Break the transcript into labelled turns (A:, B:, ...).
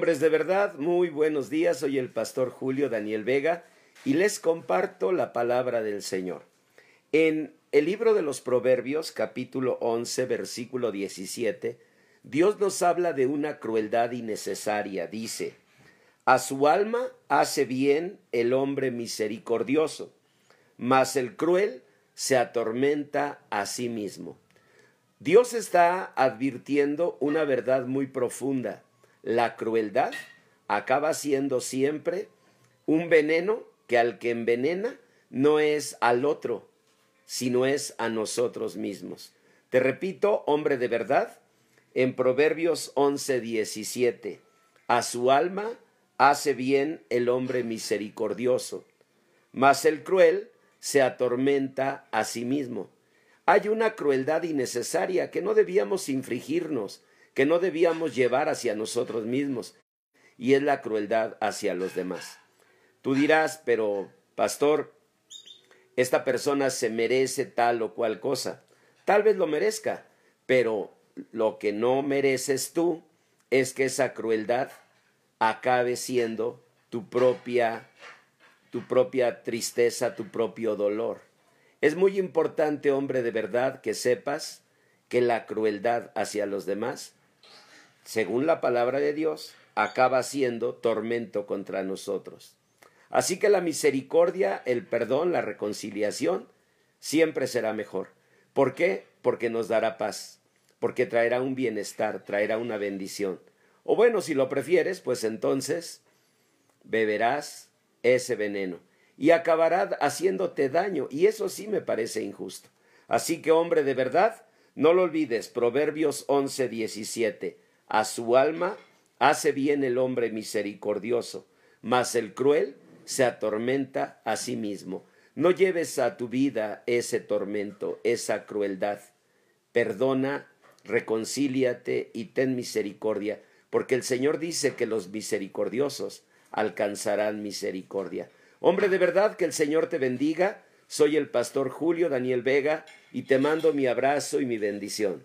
A: Hombres de verdad, muy buenos días. Soy el pastor Julio Daniel Vega y les comparto la palabra del Señor. En el libro de los Proverbios, capítulo 11, versículo 17, Dios nos habla de una crueldad innecesaria. Dice, a su alma hace bien el hombre misericordioso, mas el cruel se atormenta a sí mismo. Dios está advirtiendo una verdad muy profunda la crueldad acaba siendo siempre un veneno que al que envenena no es al otro, sino es a nosotros mismos. Te repito, hombre de verdad, en Proverbios 11, 17, a su alma hace bien el hombre misericordioso, mas el cruel se atormenta a sí mismo. Hay una crueldad innecesaria que no debíamos infringirnos, que no debíamos llevar hacia nosotros mismos, y es la crueldad hacia los demás. Tú dirás, pero, pastor, esta persona se merece tal o cual cosa. Tal vez lo merezca, pero lo que no mereces tú es que esa crueldad acabe siendo tu propia tu propia tristeza, tu propio dolor. Es muy importante, hombre de verdad, que sepas que la crueldad hacia los demás según la palabra de Dios, acaba siendo tormento contra nosotros. Así que la misericordia, el perdón, la reconciliación, siempre será mejor. ¿Por qué? Porque nos dará paz, porque traerá un bienestar, traerá una bendición. O bueno, si lo prefieres, pues entonces beberás ese veneno y acabará haciéndote daño, y eso sí me parece injusto. Así que, hombre de verdad, no lo olvides, Proverbios 11, 17 a su alma hace bien el hombre misericordioso, mas el cruel se atormenta a sí mismo. No lleves a tu vida ese tormento, esa crueldad. Perdona, reconcíliate y ten misericordia, porque el Señor dice que los misericordiosos alcanzarán misericordia. Hombre de verdad, que el Señor te bendiga. Soy el pastor Julio Daniel Vega y te mando mi abrazo y mi bendición.